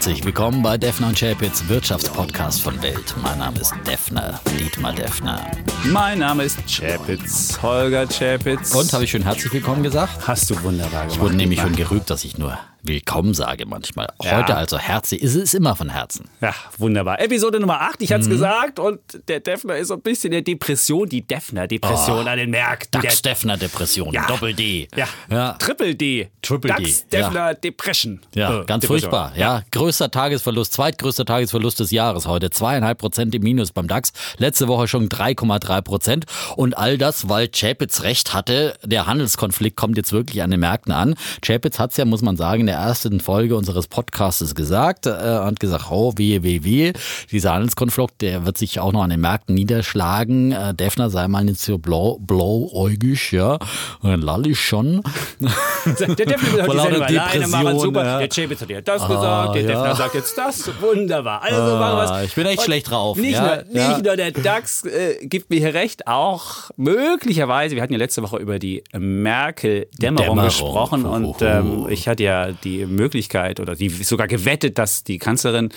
Herzlich willkommen bei Defner und Chapitz Wirtschaftspodcast von Welt. Mein Name ist Defner, Dietmar Defner. Mein Name ist Chapitz, Holger Chapitz. Und habe ich schön herzlich willkommen gesagt? Hast du wunderbar gemacht. Ich wurde nämlich schon gerügt, dass ich nur willkommen sage manchmal. Ja. Heute also herzlich, ist es immer von Herzen. Ja, wunderbar. Episode Nummer 8, ich hatte es Mhm. gesagt. Und der Defner ist so ein bisschen der Depression, die Defner-Depression an den Märkten. DAX Der- Defner Depression, Ja. Doppel D. ja. ja. Triple D. Triple D, DAX Defner Depression. Ja, Äh, ganz Depression. furchtbar. Ja, größter Tagesverlust, zweitgrößter Tagesverlust des Jahres heute. Zweieinhalb Prozent im Minus beim DAX. Letzte Woche schon 3,3 Prozent. Und all das, weil Chapitz recht hatte. Der Handelskonflikt kommt jetzt wirklich an den Märkten an. Chapitz hat es ja, muss man sagen, in der ersten Folge unseres Podcastes gesagt. Äh, hat gesagt, oh, wehe, wehe, wehe. Dieser Handelskonflikt, der wird sich auch noch an den Märkten niederschlagen. Äh, Defner sei mal nicht so blau, blauäugig, ja. Und dann lall ich schon. Der Defner will heute Sendung alleine machen, super. ja. Der Chapitz hat ja das gesagt, der ja. Defner sagt jetzt das, wunderbar. Also machen wir's. Ah, ich bin echt Und schlecht drauf, Nicht, ja, nur, ja. nicht nur der DAX äh, gibt mir hier recht, auch möglicherweise, wir hatten ja letzte Woche über die Merkel-Dämmerung Dämmerung. gesprochen und ähm, ich hatte ja die Möglichkeit oder die sogar gewettet, dass die Kanzlerin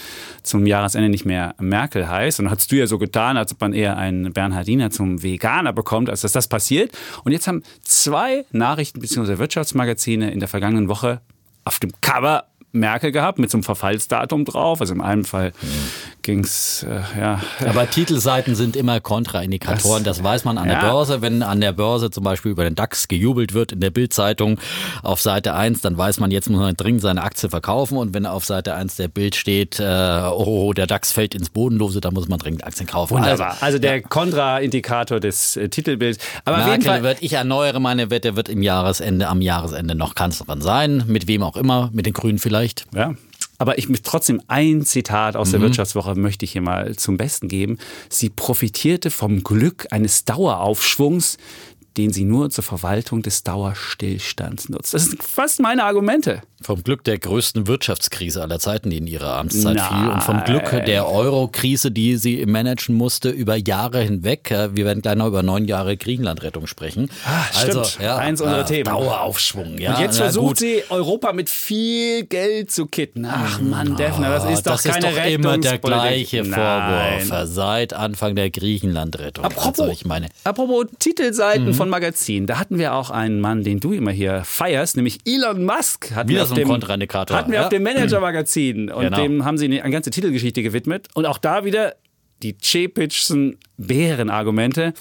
zum Jahresende nicht mehr Merkel heißt. Und hast du ja so getan, als ob man eher einen Bernhardiner zum Veganer bekommt, als dass das passiert. Und jetzt haben zwei Nachrichten bzw. Wirtschaftsmagazine in der vergangenen Woche auf dem Cover Merkel gehabt mit so einem Verfallsdatum drauf. Also in einem Fall ging es, äh, ja, Aber Titelseiten sind immer Kontraindikatoren, das, weiß man an der Ja. Börse. Wenn an der Börse zum Beispiel über den DAX gejubelt wird in der Bildzeitung auf Seite 1, dann weiß man, jetzt muss man dringend seine Aktie verkaufen. Und wenn auf Seite 1 der Bild steht, äh, oh, der DAX fällt ins Bodenlose, dann muss man dringend Aktien kaufen. wunderbar. Also der Kontraindikator des äh, Titelbilds. Aber auf jeden Merkel Fall, wird, ich erneuere meine Wette, wird im Jahresende, am Jahresende noch Kanzlerin sein. Mit wem auch immer, mit den Grünen vielleicht. ja. Aber ich möchte trotzdem ein Zitat aus der Mhm. Wirtschaftswoche möchte ich hier mal zum Besten geben. Sie profitierte vom Glück eines Daueraufschwungs, den sie nur zur Verwaltung des Dauerstillstands nutzt. Das sind fast meine Argumente. Vom Glück der größten Wirtschaftskrise aller Zeiten, die in ihrer Amtszeit Nein. fiel. Und vom Glück der Euro-Krise, die sie managen musste über Jahre hinweg. Wir werden gleich noch über neun Jahre Griechenland-Rettung sprechen. also, Ah, stimmt. Eins unserer Themen. Daueraufschwung, ja. Und jetzt versucht sie, Europa mit viel Geld zu kitten. Ach Mann, Defner, das ist doch das keine ist doch immer der gleiche Nein. Vorwurf seit Anfang der Griechenland-Rettung. Apropos, Also ich meine, apropos Titelseiten Mhm. von Magazinen, da hatten wir auch einen Mann, den du immer hier feierst, nämlich Elon Musk. Hatten Wieder wir auf dem, Hatten wir ja. auf dem Manager-Magazin und Genau. dem haben sie eine, eine ganze Titelgeschichte gewidmet. Und auch da wieder die Chepitschen Bärenargumente.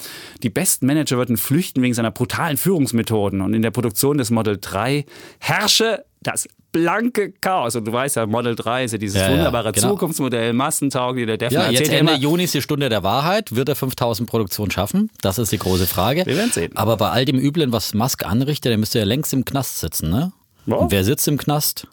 Die besten Manager würden flüchten wegen seiner brutalen Führungsmethoden. Und in der Produktion des Model 3 herrsche das blanke Chaos. Und du weißt ja, Model 3 ist ja dieses Ja, ja, wunderbare genau. Zukunftsmodell, massentauglich. Der Defner ja, jetzt ja Ende immer, Juni ist die Stunde der Wahrheit. Wird er 5000 Produktionen schaffen? Das ist die große Frage. Wir werden sehen. Aber bei all dem Üblen, was Musk anrichtet, der müsste ja längst im Knast sitzen, ne? Und wer sitzt im Knast?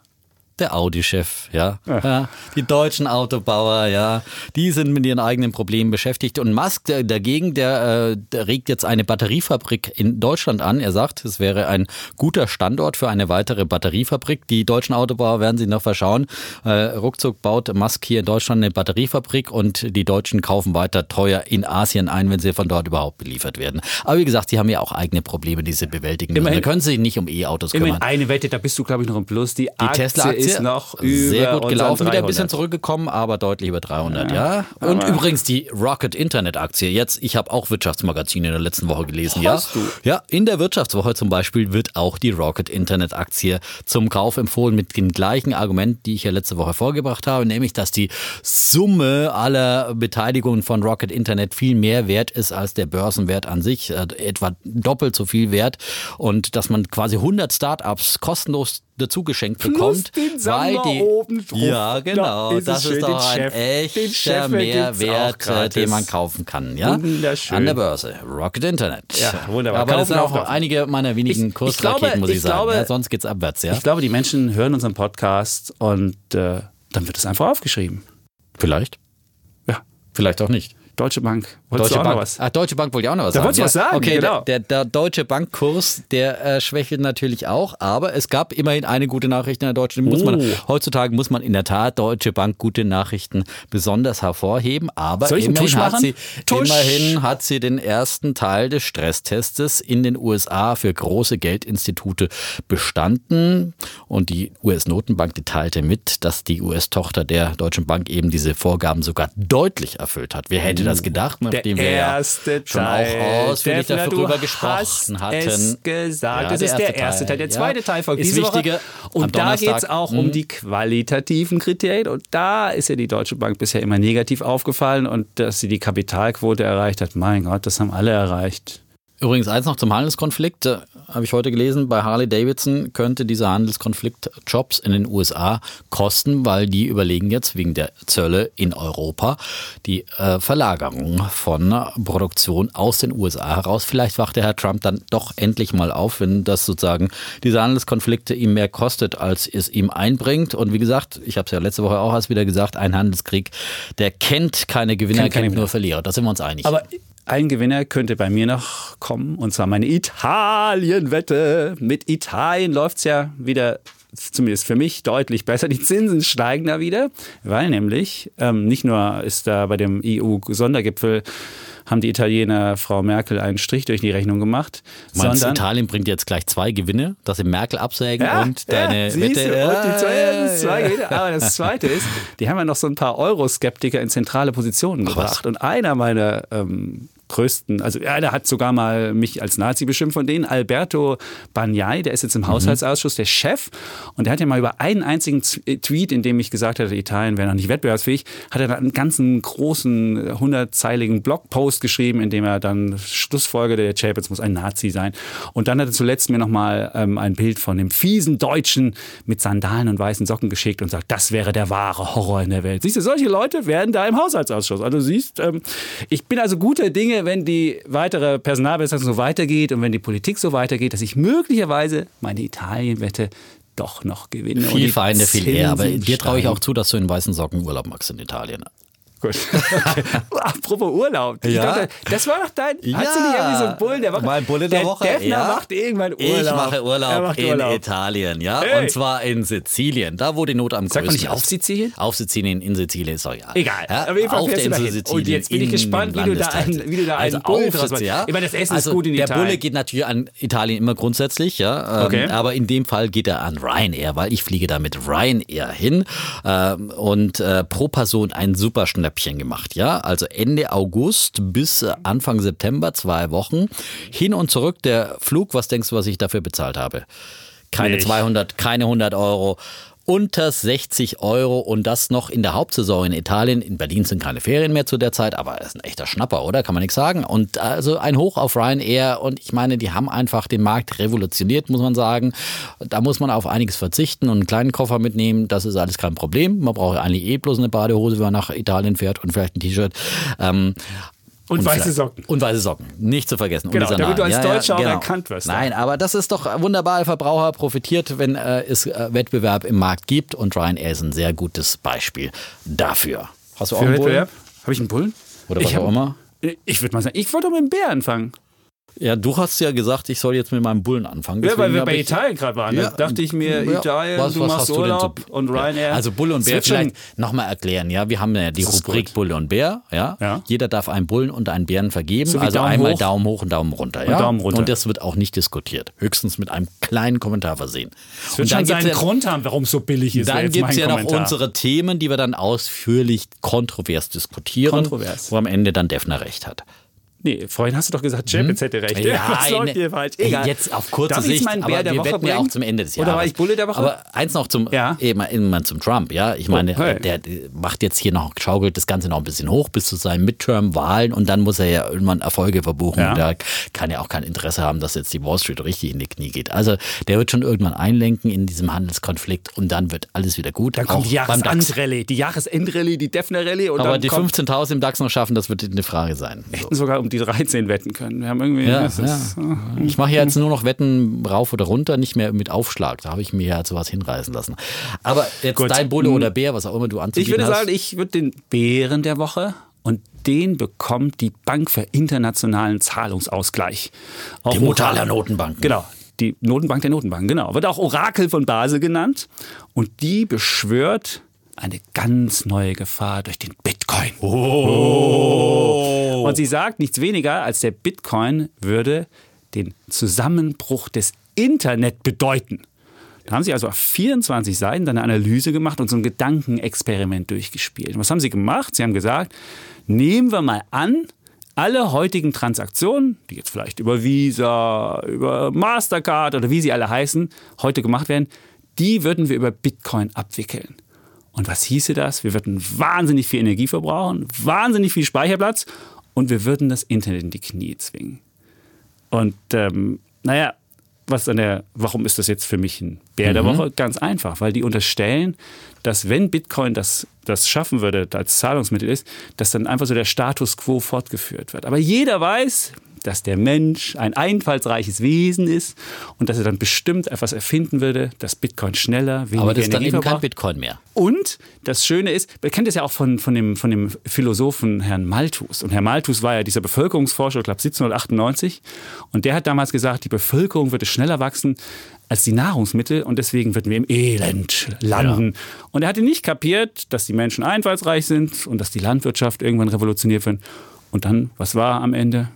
Der Audi-Chef, ja. ja. Die deutschen Autobauer, ja. Die sind mit ihren eigenen Problemen beschäftigt. Und Musk der, dagegen, der, äh, der regt jetzt eine Batteriefabrik in Deutschland an. Er sagt, es wäre ein guter Standort für eine weitere Batteriefabrik. Die deutschen Autobauer werden sich noch verschauen. Äh, ruckzuck baut Musk hier in Deutschland eine Batteriefabrik und die Deutschen kaufen weiter teuer in Asien ein, wenn sie von dort überhaupt beliefert werden. Aber wie gesagt, sie haben ja auch eigene Probleme, die sie bewältigen müssen. Immerhin- Da können sie sich nicht um E-Autos kümmern. Immerhin eine Wette, da bist du, glaube ich, noch im Plus. Die, Die Tesla-Aktie ist noch über sehr gut gelaufen, wieder ein bisschen 300. zurückgekommen, aber deutlich über 300, ja. Und übrigens die Rocket Internet Aktie. Jetzt, ich habe auch Wirtschaftsmagazine in der letzten Woche gelesen, Hast ja. du? Ja, in der Wirtschaftswoche zum Beispiel wird auch die Rocket Internet Aktie zum Kauf empfohlen mit den gleichen Argumenten, die ich ja letzte Woche vorgebracht habe, nämlich, dass die Summe aller Beteiligungen von Rocket Internet viel mehr wert ist als der Börsenwert an sich, äh, etwa doppelt so viel wert und dass man quasi 100 Startups kostenlos dazu geschenkt bekommt, den Sammler oben drauf. ja, genau. Ist das ist doch ein Chef- echter Mehrwert, äh, den man kaufen kann. Ja? Wunderschön. An der Börse. Rocket Internet. Ja, wunderbar. Aber das sind Kaufen, auch kaufen. einige meiner wenigen Ich- ich Kursraketen, glaube- muss ich, ich sagen. glaube- ja, sonst geht's abwärts, ja. Ich glaube, die Menschen hören unseren Podcast und äh, dann wird es einfach aufgeschrieben. Vielleicht. Ja. Vielleicht auch nicht. Deutsche Bank Wolltest Deutsche Bank. was? Ach, Deutsche Bank wollte ich auch noch was Da sagen. wolltest du was sagen, Okay, genau. der, der, der deutsche Bankkurs, der äh, schwächelt natürlich auch, aber es gab immerhin eine gute Nachricht in der deutschen. Muss man, Oh. heutzutage muss man in der Tat Deutsche Bank gute Nachrichten besonders hervorheben, aber immerhin, hat sie, immerhin hat sie den ersten Teil des Stresstestes in den USA für große Geldinstitute bestanden und die US-Notenbank teilte mit, dass die US-Tochter der Deutschen Bank eben diese Vorgaben sogar deutlich erfüllt hat. Wer hätte das gedacht, nachdem wir erste schon Teil. auch ausführlich Defner, darüber gesprochen hatten. Es gesagt. Ja, das der ist der erste Teil. Teil. Der zweite Ja. Teil folgt Ist diese wichtiger Woche. am Und da geht es auch um Mhm. die qualitativen Kriterien. Und da ist ja die Deutsche Bank bisher immer negativ aufgefallen. Und dass sie die Kapitalquote erreicht hat, mein Gott, das haben alle erreicht. Übrigens eins noch zum Handelskonflikt, habe ich heute gelesen, bei Harley Davidson könnte dieser Handelskonflikt Jobs in den USA kosten, weil die überlegen jetzt wegen der Zölle in Europa die äh, Verlagerung von Produktion aus den USA heraus. Vielleicht wacht der Herr Trump dann doch endlich mal auf, wenn das sozusagen diese Handelskonflikte ihm mehr kostet, als es ihm einbringt. Und wie gesagt, ich habe es ja letzte Woche auch erst wieder gesagt, ein Handelskrieg, der kennt keine Gewinner, Kennt keine kennt nur Gewinner. Verlierer. Da sind wir uns einig. Aber ein Gewinner könnte bei mir noch kommen, und zwar meine Italien-Wette. Mit Italien läuft es ja wieder, zumindest für mich, deutlich besser. Die Zinsen steigen da wieder, weil nämlich ähm, nicht nur ist da bei dem EU-Sondergipfel haben die Italiener Frau Merkel einen Strich durch die Rechnung gemacht, Meinst du, sondern Italien bringt jetzt gleich zwei Gewinne, dass sie Merkel absägen ja, und deine ja, Wette. du, und die zwei, Ja, zwei ja, Gewinne. Aber das Zweite ist, die haben ja noch so ein paar Euroskeptiker in zentrale Positionen gebracht. Und einer meiner ähm, größten, also einer hat sogar mal mich als Nazi beschimpft von denen, Alberto Bagnai, der ist jetzt im Haushaltsausschuss der Chef und der hat ja mal über einen einzigen äh, Tweet, in dem ich gesagt hatte, Italien wäre noch nicht wettbewerbsfähig, hat er dann einen ganzen großen, hundertzeiligen Blogpost geschrieben, in dem er dann Schlussfolger der Champions muss ein Nazi sein. Und dann hat er zuletzt mir nochmal ähm, ein Bild von dem fiesen Deutschen mit Sandalen und weißen Socken geschickt und sagt, das wäre der wahre Horror in der Welt. Siehst du, solche Leute werden da im Haushaltsausschuss. Also siehst, ähm, ich bin also guter Dinge, wenn die weitere Personalbesetzung so weitergeht und wenn die Politik so weitergeht, dass ich möglicherweise meine Italien-Wette doch noch gewinne. Und Viel die Feinde, viel eher. Aber dir traue ich auch zu, dass du in weißen Socken Urlaub magst in Italien. Gut. Okay. Apropos Urlaub. Ich Ja. dachte, das war doch dein. Hast du nicht irgendwie so einen Bullen der Woche? Mein Bulle der, Woche. Defner ja. macht irgendwann Urlaub. Ich mache Urlaub in Urlaub. Italien, ja. Hey. Und zwar in Sizilien, da wo die Not am Sagt man größten nicht auf ist. Sizilien? Auf Sizilien, in Sizilien, ist doch ja. Egal. Ja, Auf jeden Fall auf der Insel dahin. Sizilien. Und jetzt bin ich gespannt, wie du da einen- wie du da einen also Bullen draus machst. ja. Ich meine, das Essen ist also gut in der Italien. Bulle geht natürlich an Italien immer grundsätzlich, ja. Ähm, Okay. Aber in dem Fall geht er an Ryanair, weil ich fliege da mit Ryanair hin ähm, und äh, pro Person ein super Schnäppchen gemacht, ja. Also Ende August bis äh, Anfang September, zwei Wochen. Hin und zurück der Flug, was denkst du, was ich dafür bezahlt habe? Keine Nicht. 200, keine 100 Euro. Unter 60 Euro und das noch in der Hauptsaison in Italien. In Berlin sind keine Ferien mehr zu der Zeit, aber es ist ein echter Schnapper, oder? Kann man nichts sagen. Und also ein Hoch auf Ryanair und ich meine, die haben einfach den Markt revolutioniert, muss man sagen. Da muss man auf einiges verzichten und einen kleinen Koffer mitnehmen. Das ist alles kein Problem. Man braucht eigentlich eh bloß eine Badehose, wenn man nach Italien fährt und vielleicht ein T-Shirt. Ähm, Und weiße vielleicht- Socken. Und weiße Socken. Nicht zu vergessen. Genau, und damit du als Sandalen. Deutscher auch erkannt wirst. Nein, aber das ist doch wunderbar. Der Verbraucher profitiert, wenn äh, es äh, Wettbewerb im Markt gibt. Und Ryanair ist ein sehr gutes Beispiel dafür. Hast du auch Für einen Bullen? Wettbewerb? Habe ich einen Bullen? Oder ich was hab- auch immer? Ich würde mal sagen, ich wollte mit dem Bär anfangen. Ja, du hast ja gesagt, ich soll jetzt mit meinem Bullen anfangen. Ja, weil Deswegen wir bei Italien gerade waren. Ja. Da dachte ich mir, Ja. Italien, Was- du was machst du Urlaub so- und Ryanair. Also Bulle und Bär, vielleicht nochmal erklären, ja. Wir haben ja die Rubrik gut. Bulle und Bär, ja? Ja. Jeder darf einen Bullen und einen Bären vergeben. So also Daumen einmal hoch. Daumen hoch und Daumen runter, ja. Daumen runter. Und das wird auch nicht diskutiert. Höchstens mit einem kleinen Kommentar versehen. Es wird und dann schon seinen ja, Grund haben, warum es so billig ist. dann gibt es ja noch unsere Themen, die wir dann ausführlich kontrovers diskutieren. Kontrovers. Wo am Ende dann Defner recht hat. Nee, vorhin hast du doch gesagt, Chapitz hätte recht. Was läuft hier falsch? Egal. Jetzt auf kurze Darf Sicht, meinen Bär aber der wir Woche wetten ja auch bringen? zum Ende des Jahres. Oder war ich Bulle der Woche? Aber eins noch zum, Ja. eben, eben zum Trump, ja. Ich meine, hey. der, macht jetzt hier noch, schaukelt das Ganze noch ein bisschen hoch bis zu seinen Midterm-Wahlen und dann muss er ja irgendwann Erfolge verbuchen. Ja. Da kann er auch kein Interesse haben, dass jetzt die Wall Street richtig in die Knie geht. Also der wird schon irgendwann einlenken in diesem Handelskonflikt und dann wird alles wieder gut. Dann kommt die. Jahresendrallye, die Jahresendrallye, die Defner-Rallye Aber die kommt 15.000 im DAX noch schaffen, das wird eine Frage sein. So. hätten sogar um die 13 wetten können. Wir haben irgendwie Ja, das ja. ist, äh, Ich mache jetzt nur noch Wetten rauf oder runter, nicht mehr mit Aufschlag. Da habe ich mir ja zu was hinreißen lassen. Aber jetzt Gut. dein Bulle oder Bär, was auch immer du Ich anzubieten würde hast. sagen, ich würde den Bären der Woche und den bekommt die Bank für internationalen Zahlungsausgleich. Auch die Mutter aller Notenbanken. Genau, die Notenbank der Notenbanken, genau. Wird auch Orakel von Basel genannt. Und die beschwört eine ganz neue Gefahr durch den Bitcoin. Oh. Und sie sagt nichts weniger, als der Bitcoin würde den Zusammenbruch des Internet bedeuten. Da haben sie also auf 24 Seiten eine Analyse gemacht und so ein Gedankenexperiment durchgespielt. Und was haben sie gemacht? Sie haben gesagt, nehmen wir mal an, alle heutigen Transaktionen, die jetzt vielleicht über Visa, über Mastercard oder wie sie alle heißen, heute gemacht werden, die würden wir über Bitcoin abwickeln. Und was hieße das? Wir würden wahnsinnig viel Energie verbrauchen, wahnsinnig viel Speicherplatz und wir würden das Internet in die Knie zwingen. Und ähm, naja, was an der, warum ist das jetzt für mich ein Bär der mhm. Woche? Ganz einfach, weil die unterstellen, dass wenn Bitcoin das, das schaffen würde, als Zahlungsmittel ist, dass dann einfach so der Status quo fortgeführt wird. Aber jeder weiß, dass der Mensch ein einfallsreiches Wesen ist und dass er dann bestimmt etwas erfinden würde, das Bitcoin schneller, weniger Aber das ist dann eben kein Bitcoin mehr. Und das Schöne ist, man kennt es ja auch von, von, dem, von dem Philosophen Herrn Malthus. Und Herr Malthus war ja dieser Bevölkerungsforscher, ich glaube 1798. Und der hat damals gesagt, die Bevölkerung würde schneller wachsen als die Nahrungsmittel und deswegen würden wir im Elend landen. Ja. Und er hatte nicht kapiert, dass die Menschen einfallsreich sind und dass die Landwirtschaft irgendwann revolutioniert wird. Und dann, was war am Ende?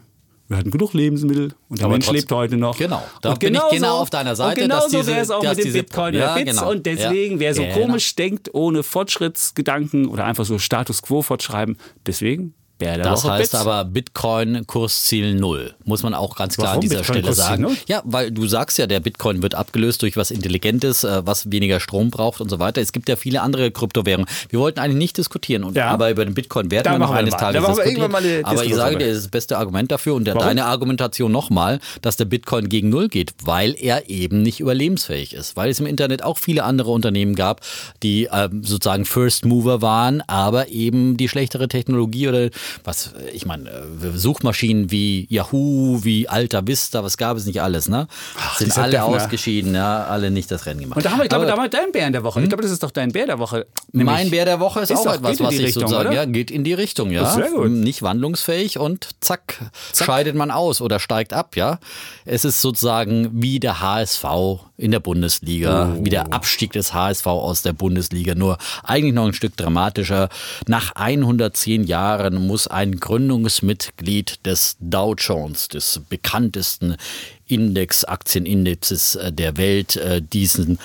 Wir hatten genug Lebensmittel und der Aber Mensch lebt heute noch. Genau, da und bin genau ich genau so, auf deiner Seite. Und genau so wäre es auch mit dem Bitcoin ja, Bits. Genau. Und deswegen, wer so genau. komisch denkt, ohne Fortschrittsgedanken oder einfach so Status Quo fortschreiben, deswegen Bär der das Woche heißt Bits. aber Bitcoin Kursziel null, muss man auch ganz klar Warum an dieser Bitcoin Stelle sagen. Null? Ja, weil du sagst ja, der Bitcoin wird abgelöst durch was Intelligentes, äh, was weniger Strom braucht und so weiter. Es gibt ja viele andere Kryptowährungen. Wir wollten eigentlich nicht diskutieren, und, ja. aber über den Bitcoin werden da wir noch eines mal. Tages diskutieren. aber ich sage dir, das ist das beste Argument dafür und der, deine Argumentation nochmal, dass der Bitcoin gegen null geht, weil er eben nicht überlebensfähig ist. Weil es im Internet auch viele andere Unternehmen gab, die äh, sozusagen First Mover waren, aber eben die schlechtere Technologie oder was, ich meine, äh, Suchmaschinen wie Yahoo, wie Alta Vista, was gab es nicht alles, ne? Ach, Sind alle Defner. ausgeschieden, ja, alle nicht das Rennen gemacht. Und da haben wir, ich glaube, da wir deinen Bär in der Woche. Ich hm? glaube, das ist doch dein Bär der Woche. Mein Bär der Woche ist, ist auch etwas, was ich Richtung, sozusagen, oder? ja, geht in die Richtung, ja. Sehr gut. Nicht wandlungsfähig und zack, zack, scheidet man aus oder steigt ab, ja. Es ist sozusagen wie der HSV in der Bundesliga, oh. wie der Abstieg des HSV aus der Bundesliga, nur eigentlich noch ein Stück dramatischer. Nach 110 Jahren muss ein Gründungsmitglied des Dow Jones, des bekanntesten Index, Aktienindexes äh, der Welt, äh, diesen,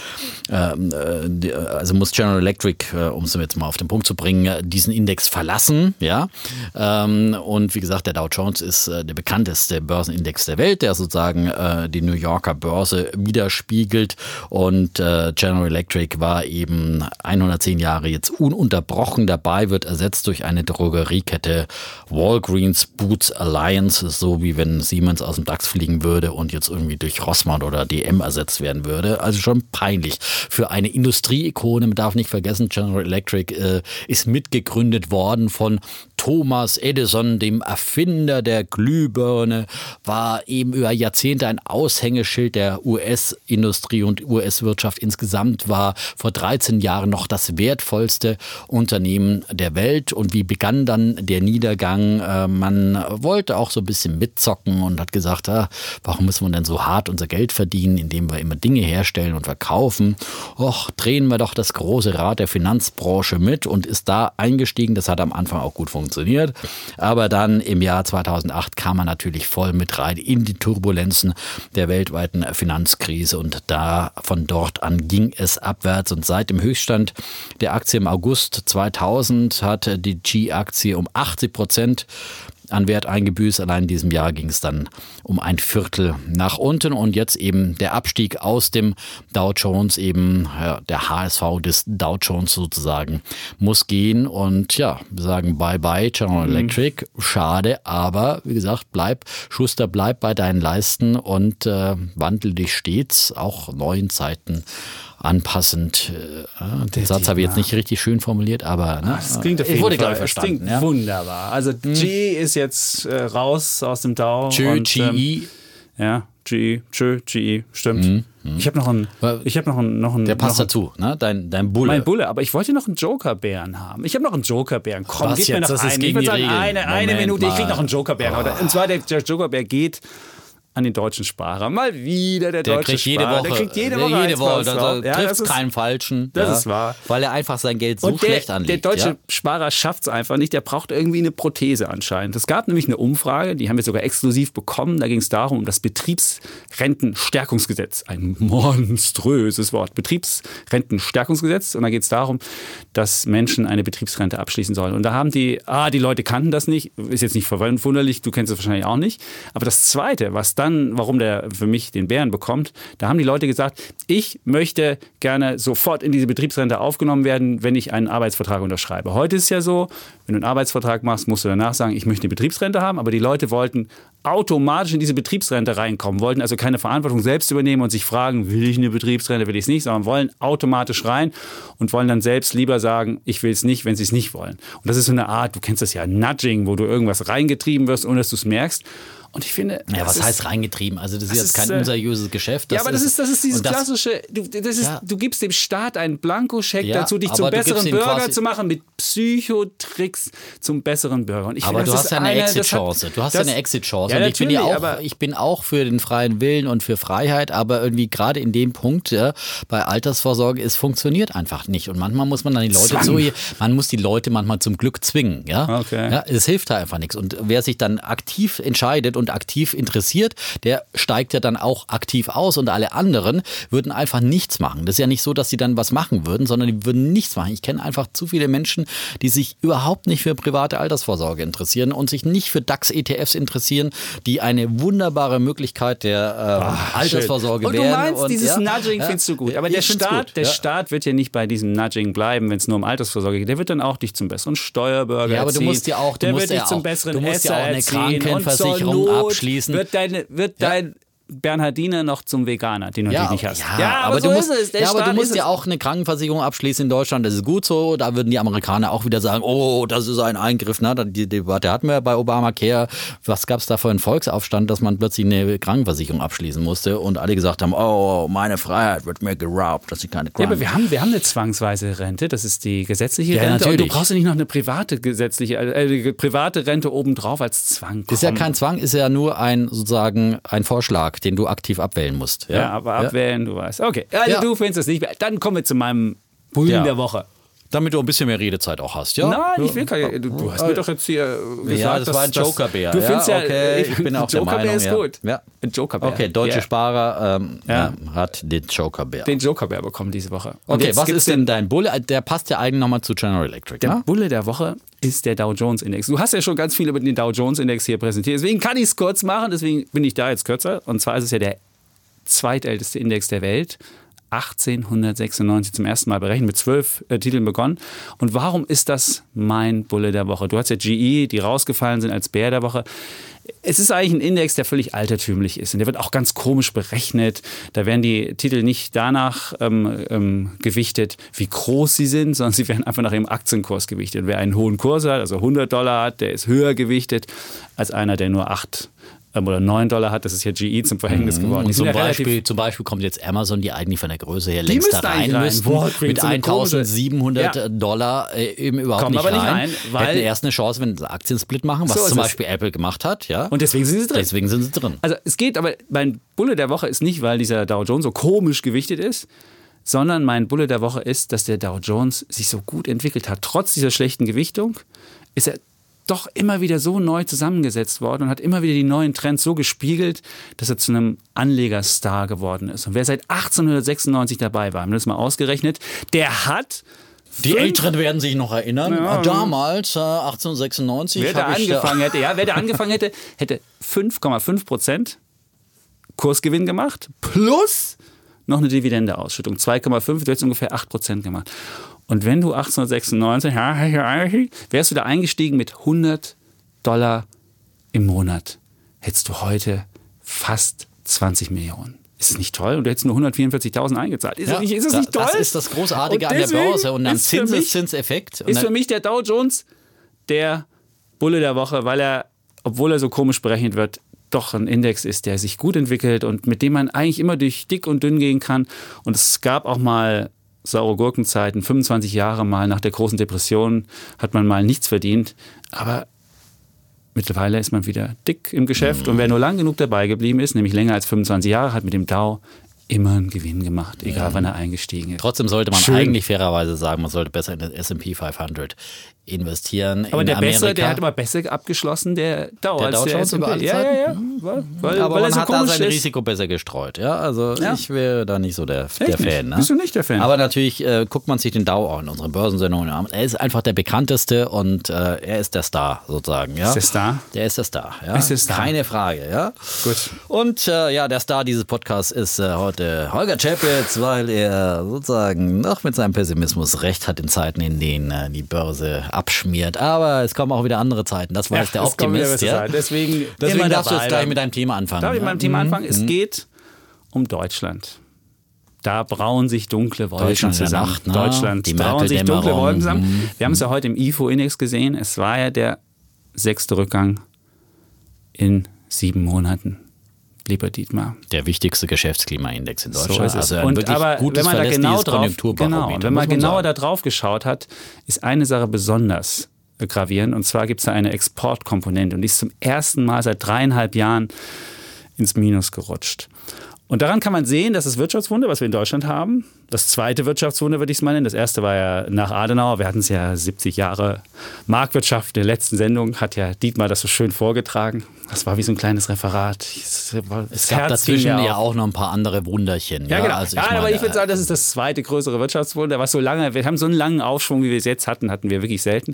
ähm, äh, also muss General Electric, um es jetzt mal auf den Punkt zu bringen, diesen Index verlassen, ja. Ähm, und wie gesagt, der Dow Jones ist der bekannteste Börsenindex der Welt, der sozusagen die New Yorker Börse widerspiegelt. Und General Electric war eben 110 Jahre jetzt ununterbrochen dabei, wird ersetzt durch eine Drogeriekette Walgreens Boots Alliance, so wie wenn Siemens aus dem DAX fliegen würde und jetzt irgendwie durch Rossmann oder DM ersetzt werden würde. Also schon peinlich. Für eine Industrieikone, man darf nicht vergessen, General Electric äh, ist mitgegründet worden von Thomas Edison, dem Erfinder der Glühbirne, war eben über Jahrzehnte ein Aushängeschild der US-Industrie und US-Wirtschaft insgesamt, war vor 13 Jahren noch das wertvollste Unternehmen der Welt. Und wie begann dann der Niedergang? Äh, man wollte auch so ein bisschen mitzocken und hat gesagt, ah, warum müssen wir denn so hart unser Geld verdienen, indem wir immer Dinge herstellen und verkaufen? Och, drehen wir doch das große Rad der Finanzbranche mit und ist da eingestiegen. Das hat am Anfang auch gut funktioniert funktioniert. Aber dann im Jahr 2008 kam man natürlich voll mit rein in die Turbulenzen der weltweiten Finanzkrise und da von dort an ging es abwärts und seit dem Höchststand der Aktie im August 2000 hat die G-Aktie um 80 Prozent an Wert eingebüßt. Allein in diesem Jahr ging es dann um ein Viertel nach unten und jetzt eben der Abstieg aus dem Dow Jones, eben ja, der HSV des Dow Jones sozusagen, muss gehen und ja, wir sagen Bye-bye General mhm. Electric. Schade, aber wie gesagt, bleib, Schuster, bleib bei deinen Leisten und äh, wandel dich stets, auch neuen Zeiten anpassend. Äh, den Satz habe ich jetzt nicht richtig schön formuliert, aber ne, das klingt auf jeden wurde, Fall. Es klingt ja? wunderbar. Also hm. G ist jetzt äh, raus aus dem DAO. G, und, ähm, ja, GE, tschö, GE, stimmt. Mhm. Ich habe noch einen, ich habe noch einen, noch einen. Der passt noch dazu, ne? Dein, dein Bulle. Mein Bulle, aber ich wollte noch einen Joker-Bären haben. Ich habe noch einen Joker-Bären. Komm, Was gib jetzt? mir noch Das ist einen. Ich würde sagen, eine, eine Minute, ich krieg mal. noch einen Joker-Bären. Oh. Und zwar der, der Joker-Bär geht an den deutschen Sparer. Mal wieder der, Der deutsche kriegt jede Sparer. Woche. Der kriegt jede der Woche, jede Woche. da Ja, trifft ist- keinen Falschen. das ja, ist wahr. Weil er einfach sein Geld so Und der, schlecht anlegt. der deutsche ja? Sparer schafft es einfach nicht. Der braucht irgendwie eine Prothese anscheinend. Es gab nämlich eine Umfrage, die haben wir sogar exklusiv bekommen. Da ging es darum, um das Betriebsrentenstärkungsgesetz. Ein monströses Wort. Betriebsrentenstärkungsgesetz. Und da geht es darum, dass Menschen eine Betriebsrente abschließen sollen. Und da haben die, ah, die Leute kannten das nicht. Ist jetzt nicht verwunderlich, du kennst es wahrscheinlich auch nicht. Aber das Zweite, was dann, warum der für mich den Bären bekommt, da haben die Leute gesagt, ich möchte gerne sofort in diese Betriebsrente aufgenommen werden, wenn ich einen Arbeitsvertrag unterschreibe. Heute ist es ja so, wenn du einen Arbeitsvertrag machst, musst du danach sagen, ich möchte eine Betriebsrente haben, aber die Leute wollten automatisch in diese Betriebsrente reinkommen, wollten also keine Verantwortung selbst übernehmen und sich fragen, will ich eine Betriebsrente, will ich es nicht, sondern wollen automatisch rein und wollen dann selbst lieber sagen, ich will es nicht, wenn sie es nicht wollen. Und das ist so eine Art, du kennst das ja, Nudging, wo du irgendwas reingetrieben wirst, ohne dass du es merkst. Und ich finde, Ja, was ist- heißt reingetrieben? Also das ist das jetzt ist, kein äh, unseriöses Geschäft. ja, aber das ist, das ist dieses und das- klassische, du, das ist, Ja. du gibst dem Staat einen Blankoscheck Ja, dazu, dich zum du besseren Bürger zu machen, mit Psychotricks zum besseren Bürger. Und Aber finde, du hast eine eine- Exit-Chance. hat- Du hast ja eine Exit-Chance. Ja, und ich bin ja natürlich, auch, aber- ich bin auch für den freien Willen und für Freiheit, aber irgendwie gerade in dem Punkt bei Altersvorsorge, es funktioniert einfach nicht. Und manchmal muss man dann die Leute Zwang. zu, man muss die Leute manchmal zum Glück zwingen. Ja, Okay. ja es hilft da einfach nichts. Und wer sich dann aktiv entscheidet und aktiv interessiert, der steigt ja dann auch aktiv aus und alle anderen würden einfach nichts machen. Das ist ja nicht so, dass sie dann was machen würden, sondern die würden nichts machen. Ich kenne einfach zu viele Menschen, die sich überhaupt nicht für private Altersvorsorge interessieren und sich nicht für DAX-ETFs interessieren, die eine wunderbare Möglichkeit der ähm, Altersvorsorge Und du wären. meinst, und, dieses ja, Nudging ja, findest du gut. Aber der Staat, gut, der ja. Staat wird ja nicht bei diesem Nudging bleiben, wenn es nur um Altersvorsorge geht. Der wird dann auch dich zum besseren Steuerbürger Ja, aber du erziehen. musst ja auch- du der musst wird dich ja zum auch- besseren du musst ja auch eine erziehen. Und Krankenversicherung abschließen. Wird, deine, wird Ja. dein Bernhardiner noch zum Veganer, den du Ja, natürlich nicht hast. ja, aber, so du musst, ist es. Der ja, aber du musst ja auch eine Krankenversicherung abschließen in Deutschland. Das ist gut so. Da würden die Amerikaner auch wieder sagen, oh, das ist ein Eingriff. Ne? Die Debatte hatten wir ja bei Obamacare. Was gab es da für einen Volksaufstand, dass man plötzlich eine Krankenversicherung abschließen musste und alle gesagt haben, oh, meine Freiheit wird mir geraubt, dass ich keine Ja, Kranken... aber wir haben, wir haben eine zwangsweise Rente, das ist die gesetzliche Ja, Rente. Und du natürlich. brauchst ja nicht noch eine private gesetzliche, äh, private Rente obendrauf als Zwang. ist ja kein Zwang, ist ja nur ein sozusagen ein Vorschlag, den du aktiv abwählen musst. Ja, Ja, aber abwählen, du weißt. Okay, also Ja. du findest es nicht mehr. Dann kommen wir zu meinem Bullen Ja. der Woche. Damit du ein bisschen mehr Redezeit auch hast, ja? Nein, ich will keine. Du, du hast mir doch jetzt hier gesagt, Ja, das dass, war ein Jokerbär. Du Ja, findest ja, okay, ich bin auch der Jokerbär Meinung, ist ja. gut. Ja. Ein Jokerbär. Okay, deutsche Ja. Sparer ähm, Ja. ja. hat den Jokerbär. Den Jokerbär bekommen diese Woche. Und Okay, was ist denn dein Bulle? Der passt ja eigentlich nochmal zu General Electric. Der ne? Bulle der Woche ist der Dow Jones Index. Du hast ja schon ganz viel über den Dow Jones Index hier präsentiert. Deswegen kann ich es kurz machen. Deswegen bin ich da jetzt kürzer. Und zwar ist es ja der zweitälteste Index der Welt. 1896 zum ersten Mal berechnet, mit zwölf äh, Titeln begonnen. Und warum ist das mein Bulle der Woche? Du hast ja GE, die rausgefallen sind als Bär der Woche. Es ist eigentlich ein Index, der völlig altertümlich ist. Und der wird auch ganz komisch berechnet. Da werden die Titel nicht danach ähm, ähm, gewichtet, wie groß sie sind, sondern sie werden einfach nach ihrem Aktienkurs gewichtet. Wer einen hohen Kurs hat, also 100 Dollar hat, der ist höher gewichtet als einer, der nur 8 ähm, oder 9 Dollar hat. Das ist ja GE zum Verhängnis geworden. Die Und zum ja Beispiel, zum Beispiel kommt jetzt Amazon, die eigentlich von der Größe her längst da rein rein. müssten, Boah, mit so eine komische- 1700 Ja. Dollar äh, eben überhaupt Kommen nicht, aber nicht rein. rein, weil- Hätten erst eine Chance, wenn sie Aktiensplit machen, was So zum es. Beispiel Apple gemacht hat. Ja? Und deswegen sind sie drin. Deswegen sind sie drin. Also es geht, aber mein Bulle der Woche ist nicht, weil dieser Dow Jones so komisch gewichtet ist, sondern mein Bulle der Woche ist, dass der Dow Jones sich so gut entwickelt hat. Trotz dieser schlechten Gewichtung ist er doch immer wieder so neu zusammengesetzt worden und hat immer wieder die neuen Trends so gespiegelt, dass er zu einem Anlegerstar geworden ist. Und wer seit 1896 dabei war, haben wir das mal ausgerechnet, der hat Die Älteren werden sich noch erinnern. Ja. Damals, äh, 1896, Wer da hab ich da- angefangen hätte, ja, wer da angefangen hätte, hätte 5,5 Prozent Kursgewinn gemacht plus noch eine Dividendeausschüttung. 2,5, du hättest ungefähr 8 Prozent gemacht. Und wenn du 1896, wärst du da eingestiegen mit 100 Dollar im Monat, hättest du heute fast 20 Millionen. Ist es nicht toll? Und du hättest nur 144.000 eingezahlt. Ist, Ja, es nicht, ist es nicht toll? Das ist das Großartige an der Börse und am mich- Zinseszinseffekt. Ist für mich der Dow Jones der Bulle der Woche, weil er, obwohl er so komisch berechnet wird, doch ein Index ist, der sich gut entwickelt und mit dem man eigentlich immer durch dick und dünn gehen kann. Und es gab auch mal saure Gurkenzeiten, 25 Jahre mal nach der großen Depression hat man mal nichts verdient. Aber mittlerweile ist man wieder dick im Geschäft. Mhm. Und wer nur lang genug dabei geblieben ist, nämlich länger als 25 Jahre, hat mit dem Dow immer einen Gewinn gemacht, egal ja. wann er eingestiegen ist. Trotzdem sollte man Schön. eigentlich fairerweise sagen, man sollte besser in den S&P 500 investieren. Aber der Amerika. Bessere, der hat immer besser abgeschlossen, der Dow der als der S&P. Ja, ja, ja. Weil, Aber weil man so hat da sein ist. Risiko besser gestreut. Ja, also ja. ich wäre da nicht so der, der Fan. Ne? Bist du nicht der Fan? Aber natürlich äh, guckt man sich den Dow auch in unseren Börsensendungen an. Er ist einfach der bekannteste und äh, er ist der Star sozusagen. Ja? Ist der Star? Der ist der Star. Ja? Ist der Star. Keine Frage. Ja. Gut. Und äh, ja, der Star dieses Podcasts ist äh, heute Holger Czapitz, weil er sozusagen noch mit seinem Pessimismus recht hat in Zeiten, in denen äh, die Börse abschmiert. Aber es kommen auch wieder andere Zeiten. Das war ja, jetzt der Optimist. Ja? Deswegen, Deswegen darfst du jetzt gleich mit deinem Thema anfangen. Darf ich mit meinem Thema mhm. anfangen? Es mhm. geht um Deutschland. Da brauen sich dunkle Wolken Deutschland zusammen. Nacht, ne? Deutschland, die brauen sich dunkle Wolken zusammen. Mhm. Wir haben es ja heute im IFO-Index gesehen. Es war ja der sechste Rückgang in sieben Monaten lieber Dietmar. Der wichtigste Geschäftsklimaindex in Deutschland. So ist es. Also und aber wenn man da genau drauf, genau, wenn man genauer da drauf geschaut hat, ist eine Sache besonders gravierend. Und zwar gibt es da eine Exportkomponente und die ist zum ersten Mal seit dreieinhalb Jahren ins Minus gerutscht. Und daran kann man sehen, dass das Wirtschaftswunder, was wir in Deutschland haben, das zweite Wirtschaftswunder würde ich es mal nennen. Das erste war ja nach Adenauer. Wir hatten es ja 70 Jahre Marktwirtschaft. In der letzten Sendung hat ja Dietmar das so schön vorgetragen. Das war wie so ein kleines Referat. Es, es gab Herz dazwischen ja auch noch ein paar andere Wunderchen. Ja, ja genau. Also ich ja, meine, aber ich würde sagen, das ist das zweite größere Wirtschaftswunder, was so lange, wir haben so einen langen Aufschwung, wie wir es jetzt hatten, hatten wir wirklich selten.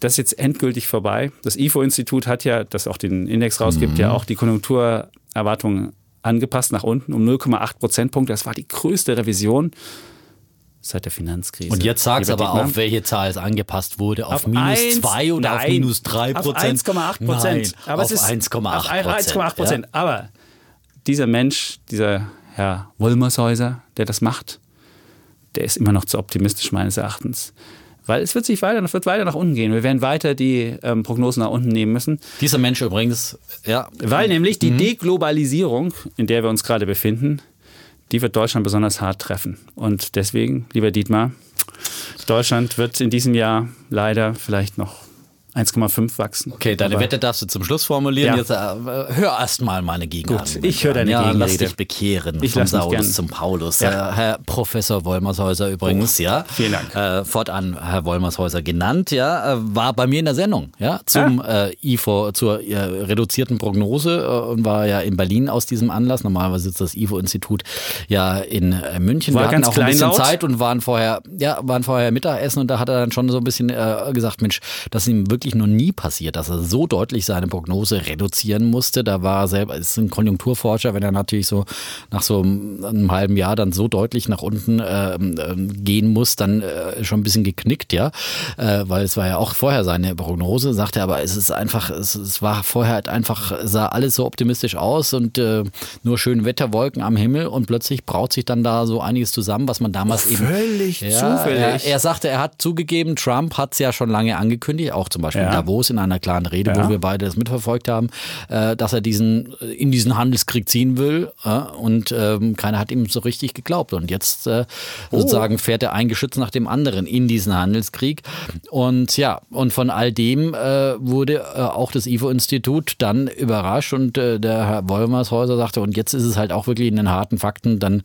Das ist jetzt endgültig vorbei. Das IFO-Institut hat ja, das auch den Index rausgibt, mhm. ja auch die Konjunkturerwartungen angepasst nach unten um 0,8 Prozentpunkte. Das war die größte Revision seit der Finanzkrise. Und jetzt sagst aber auf welche Zahl es angepasst wurde. Auf, auf minus 2 oder nein, auf minus 3 Prozent? Auf 1,8 Prozent. Aber auf 1,8 Prozent. Ja? Aber dieser Mensch, dieser Herr Wollmershäuser, der das macht, der ist immer noch zu optimistisch meines Erachtens. Weil es wird sich weiter, wird weiter nach unten gehen. Wir werden weiter die ähm, Prognosen nach unten nehmen müssen. Dieser Mensch übrigens, ja. Weil nämlich die mhm. Deglobalisierung, in der wir uns gerade befinden, die wird Deutschland besonders hart treffen. Und deswegen, lieber Dietmar, Deutschland wird in diesem Jahr leider vielleicht noch 1,5 wachsen. Okay, deine Aber Wette darfst du zum Schluss formulieren. Ja. Jetzt äh, hör erst mal meine Gegenrede. Gut, ich höre deine ja, Gegenrede. Lass dich bekehren ich vom Saulus zum Paulus. Ja. Äh, Herr Professor Wollmershäuser übrigens, oh, ja. Vielen Dank. Äh, fortan Herr Wollmershäuser genannt, ja, äh, war bei mir in der Sendung, ja, zum ja. Äh, IFO, zur reduzierten Prognose und war ja in Berlin aus diesem Anlass. Normalerweise sitzt das IFO-Institut ja in München. War Wir hatten auch ein bisschen laut. Zeit und waren vorher, ja, waren vorher Mittagessen und da hat er dann schon so ein bisschen gesagt, Mensch, das ist ihm wirklich noch nie passiert passiert, dass er so deutlich seine Prognose reduzieren musste. Da war er selber, ist ein Konjunkturforscher, wenn er natürlich so nach so einem halben Jahr dann so deutlich nach unten äh, gehen muss, dann äh, schon ein bisschen geknickt, ja. Äh, weil es war ja auch vorher seine Prognose, sagte er, aber es ist einfach, es, es war vorher halt einfach, sah alles so optimistisch aus und äh, nur schön Wetterwolken am Himmel und plötzlich braut sich dann da so einiges zusammen, was man damals oh, eben. Völlig ja, zufällig. Er, er, sagte, er hat zugegeben, Trump hat es ja schon lange angekündigt, auch zum Beispiel ja. Davos in einer klaren Rede, ja. wo wir beide das mitverfolgt haben, äh, dass er diesen in diesen Handelskrieg ziehen will äh, und ähm, keiner hat ihm so richtig geglaubt und jetzt äh, oh. sozusagen fährt er ein Geschütz nach dem anderen in diesen Handelskrieg und ja und von all dem äh, wurde äh, auch das IFO-Institut dann überrascht und äh, der Herr Wollmershäuser sagte und jetzt ist es halt auch wirklich in den harten Fakten dann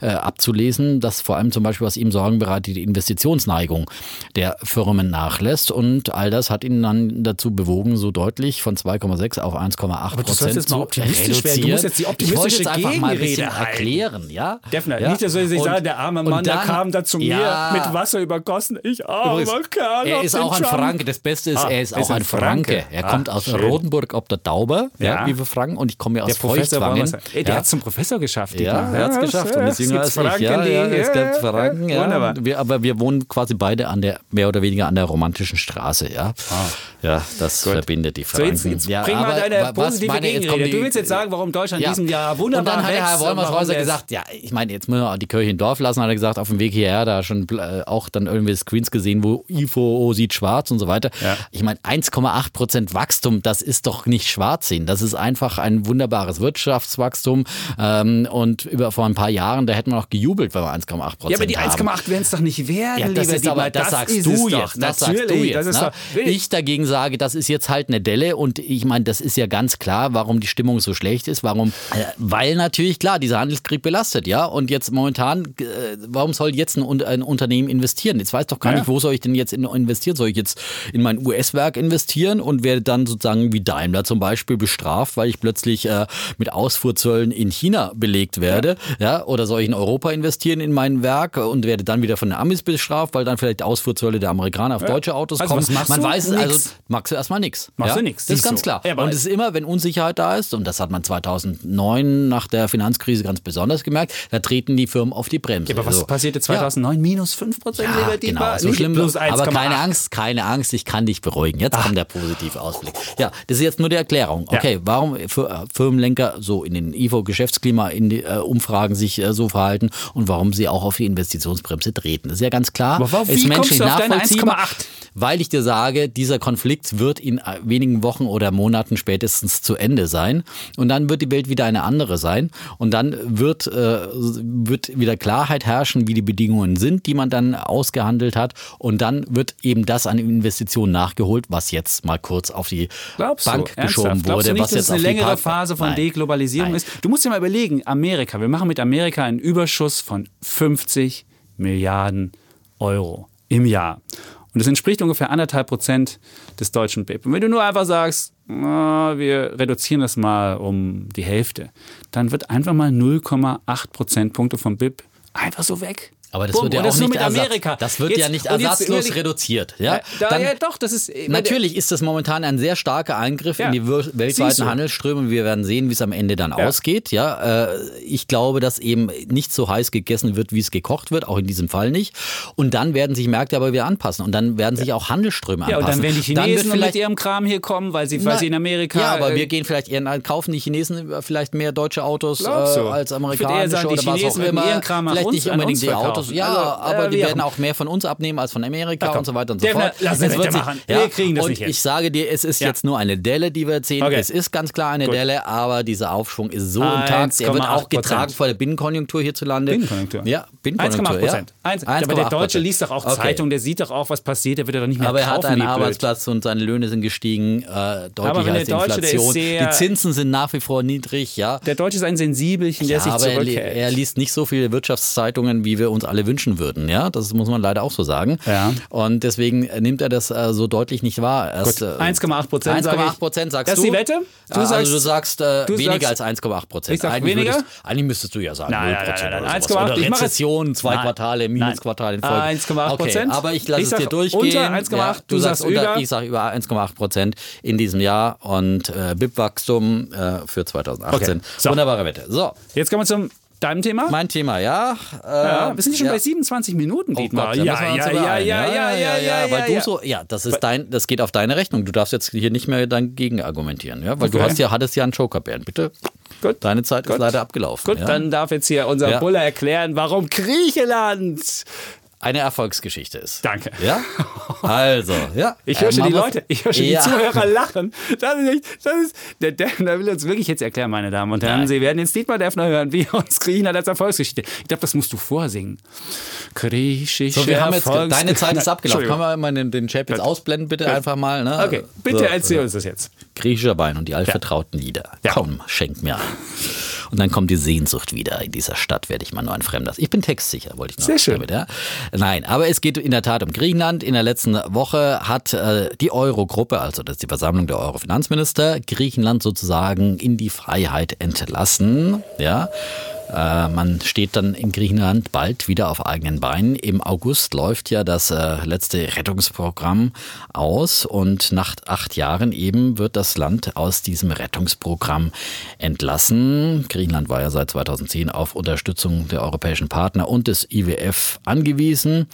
abzulesen, dass vor allem zum Beispiel was ihm Sorgen bereitet die Investitionsneigung der Firmen nachlässt und all das hat ihn dann dazu bewogen, so deutlich von 2,6 auf 1,8 Prozent jetzt mal optimistisch werden. Du musst jetzt die optimistische ich einfach mal ein bisschen erklären, ja? Definitiv. Ja? Nicht, dass ich sagen, der arme Mann, dann, der kam da zu ja, mir mit Wasser übergossen. Ich armer Kerl. Er ist auch ein Franke. Das Beste ist, ah, er ist auch ein Franke. Er ah, kommt aus schön. Rotenburg ob der Tauber, ja. wie wir Franken, und ich komme ja aus Feuchtwangen. Ey, der hat es zum Professor geschafft. Ja, er hat es geschafft und ist jünger als ich. Ja, ja, es gibt Franken. Wunderbar. aber wir wohnen quasi beide an der, mehr oder weniger an der romantischen Straße, ja. Ja, das Gut. verbindet die Franken. So, jetzt, jetzt ja, bring mal deine positive meine, Gegenrede. Du willst jetzt sagen, warum Deutschland ja. diesem Jahr wunderbar Und dann hat Herr Wollmershäuser gesagt, ja, ich meine, jetzt müssen wir die Kirche im Dorf lassen, hat er gesagt, auf dem Weg hierher, da schon äh, auch dann irgendwie Screens gesehen, wo IFO sieht schwarz und so weiter. Ja. Ich meine, 1,8 Prozent Wachstum, das ist doch nicht schwarz sehen. Das ist einfach ein wunderbares Wirtschaftswachstum. Ähm, und über vor ein paar Jahren, da hätten wir noch gejubelt, wenn wir 1,8 Prozent Ja, aber die 1,8 werden es doch nicht werden, ja, das ist aber, das, das sagst du jetzt. Das sagst du jetzt. Ne? Ich dagegen sage, das ist jetzt halt eine Delle und ich meine, das ist ja ganz klar, warum die Stimmung so schlecht ist. Warum? Äh, weil natürlich, klar, dieser Handelskrieg belastet, ja. Und jetzt momentan, äh, warum soll jetzt ein, ein, Unternehmen investieren? Jetzt weiß doch gar ja. nicht, wo soll ich denn jetzt investieren? Soll ich jetzt in mein US-Werk investieren und werde dann sozusagen wie Daimler zum Beispiel bestraft, weil ich plötzlich äh, mit Ausfuhrzöllen in China belegt werde? Ja. ja. Oder soll ich in Europa investieren in mein Werk und werde dann wieder von den Amis bestraft, weil dann vielleicht Ausfuhrzölle der Amerikaner auf ja. deutsche Autos also kommen? Man du? Weiß es, also magst du erstmal nichts. Machst ja? du nichts. Das ist ganz so. klar. Ja, und es ist immer, wenn Unsicherheit da ist, und das hat man 2009 nach der Finanzkrise ganz besonders gemerkt, da treten die Firmen auf die Bremse. Ja, aber was also, passierte 2009? Ja. Minus 5 Prozent ja, genau, so schlimm. Plus 1, aber keine Angst, keine Angst, ich kann dich beruhigen. Jetzt Ach. kommt der positive Ausblick. Ja, das ist jetzt nur die Erklärung. Okay, warum Firmenlenker so in den IFO-Geschäftsklima in die, äh, sich äh, so verhalten und warum sie auch auf die Investitionsbremse treten. Das ist ja ganz klar. Aber warum, ist menschlich nachvollziehbar, weil ich dir sage, dieser Konflikt wird in wenigen Wochen oder Monaten spätestens zu Ende sein. Und dann wird die Welt wieder eine andere sein. Und dann wird, äh, wird wieder Klarheit herrschen, wie die Bedingungen sind, die man dann ausgehandelt hat. Und dann wird eben das an Investitionen nachgeholt, was jetzt mal kurz auf die Glaubst Bank du? geschoben Ernsthaft? wurde. du nicht, was jetzt eine längere Phase von Nein. Deglobalisierung Nein. ist? Du musst dir mal überlegen, Amerika, wir machen mit Amerika einen Überschuss von 50 Milliarden Euro im Jahr. Und das entspricht ungefähr anderthalb Prozent des deutschen BIP. Und wenn du nur einfach sagst, na, wir reduzieren das mal um die Hälfte, dann wird einfach mal 0,8 Prozentpunkte vom BIP einfach so weg. Aber das Bumm, wird ja auch nicht Ersatz, Das wird jetzt, ja nicht ersatzlos jetzt, reduziert. Ja? Da, Dann, ja, doch, das ist. Natürlich ist das momentan ein sehr starker Eingriff ja. in die weltweiten Handelsströme wir werden sehen, wie es am Ende dann ausgeht. Ja, äh, ich glaube, dass eben nicht so heiß gegessen wird, wie es gekocht wird, auch in diesem Fall nicht. Und dann werden sich Märkte aber wieder anpassen und dann werden sich auch Handelsströme anpassen. Ja, und dann werden die Chinesen vielleicht, mit ihrem Kram hier kommen, weil sie, weil na, sie in Amerika. Ja, aber äh, wir gehen vielleicht eher kaufen die Chinesen vielleicht mehr deutsche Autos äh, als amerikanische sagen, oder was auch immer. Vielleicht nicht unbedingt die Autos. Ja, also, aber aber die werden auch mehr von uns abnehmen als von Amerika und so weiter und so fort. Lass es wird machen. Ja, wir kriegen das und nicht hin. ich sage dir, es ist ja. jetzt nur eine Delle, die wir erzählen. Okay. Es ist ganz klar eine Gut. Delle, aber dieser Aufschwung ist so im Tag. Er wird auch getragen vor der Binnenkonjunktur hierzulande. Binnenkonjunktur? Ja, Binnenkonjunktur. 1,8 Prozent. Ja. Aber der Deutsche liest doch auch okay. Zeitung, der sieht doch auch, was passiert, der wird doch nicht mehr Aber er hat einen Arbeitsplatz und seine Löhne sind gestiegen, äh, deutlich als die Inflation. Die Zinsen sind nach wie vor niedrig, ja. Der Deutsche ist ein Sensibelchen, der sich zurückhält. Er liest nicht so viele Wirtschaftszeitungen, wie wir uns alle wünschen würden, ja. Das muss man leider auch so sagen. Ja. Und deswegen nimmt er das äh, so deutlich nicht wahr. 1,8 Prozent. 1,8 Prozent sagst das du. Das ist die Wette? Du also sagst, du sagst äh, du weniger sagst, als 1,8 Prozent. Ich sag eigentlich weniger? Würdest, eigentlich müsstest du ja sagen nein, 0 Prozent. Nein, nein, oder, oder Rezession, zwei nein, Quartale, Minusquartale in Folge. 1,8 Prozent. Okay, aber ich lasse es dir durchgehen. Unter 1,8, ja, du, du sagst unter, ich sage über 1,8 Prozent in diesem Jahr und äh, BIP-Wachstum äh, für 2018. Okay. So. Wunderbare Wette. So. Jetzt kommen wir zum Deinem Thema? Mein Thema, ja. ja wir sind schon ja. bei 27 Minuten, oh Dietmar. Oh Gott, ja, ja, ja, ja, ja, ja, ja, weil du so, ja, das ist dein, das geht auf deine Rechnung. Du darfst jetzt hier nicht mehr dagegen argumentieren, ja, weil okay. du hast ja, hattest ja einen Jokerbären. Bitte. Gut. Deine Zeit Gut. ist leider abgelaufen. Gut, dann darf jetzt hier unser Bulle erklären, warum Griechenland eine Erfolgsgeschichte ist. Danke. Ja? Also, ja. Ich höre schon die Leute, ich höre schon ja. die Zuhörer lachen. Das ist, das ist, der Defner will uns wirklich jetzt erklären, meine Damen und Herren. Nein. Sie werden jetzt Dietmar Defner hören, wie uns Griechenland als Erfolgsgeschichte. Ich glaube, das musst du vorsingen. Griechische So, wir haben jetzt, deine Zeit ist abgelaufen. Kann man mal den, den Chat jetzt ausblenden, bitte ja. einfach mal. Ne? Okay, bitte so, erzähl uns das jetzt. Griechischer Wein und die altvertrauten Lieder. Komm, schenk mir ein. Und dann kommt die Sehnsucht wieder. In dieser Stadt werde ich mal nur ein Fremder. Ich bin textsicher, wollte ich noch Sehr schön. Damit, ja? Nein, aber es geht in der Tat um Griechenland. In der letzten Woche hat äh, die Euro-Gruppe, also das ist die Versammlung der Euro-Finanzminister, Griechenland sozusagen in die Freiheit entlassen. Ja. Äh, man steht dann in Griechenland bald wieder auf eigenen Beinen. Im August läuft ja das äh, letzte Rettungsprogramm aus und nach acht Jahren eben wird das Land aus diesem Rettungsprogramm entlassen. Griechenland war ja seit 2010 auf Unterstützung der europäischen Partner und des IWF angewiesen.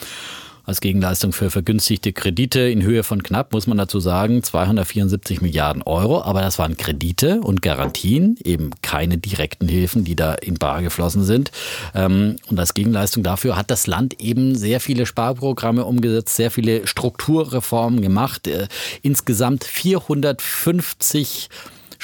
Als Gegenleistung für vergünstigte Kredite in Höhe von knapp, muss man dazu sagen, 274 Milliarden Euro. Aber das waren Kredite und Garantien, eben keine direkten Hilfen, die da in Bar geflossen sind. Ähm, und als Gegenleistung dafür hat das Land eben sehr viele Sparprogramme umgesetzt, sehr viele Strukturreformen gemacht. Äh, insgesamt 450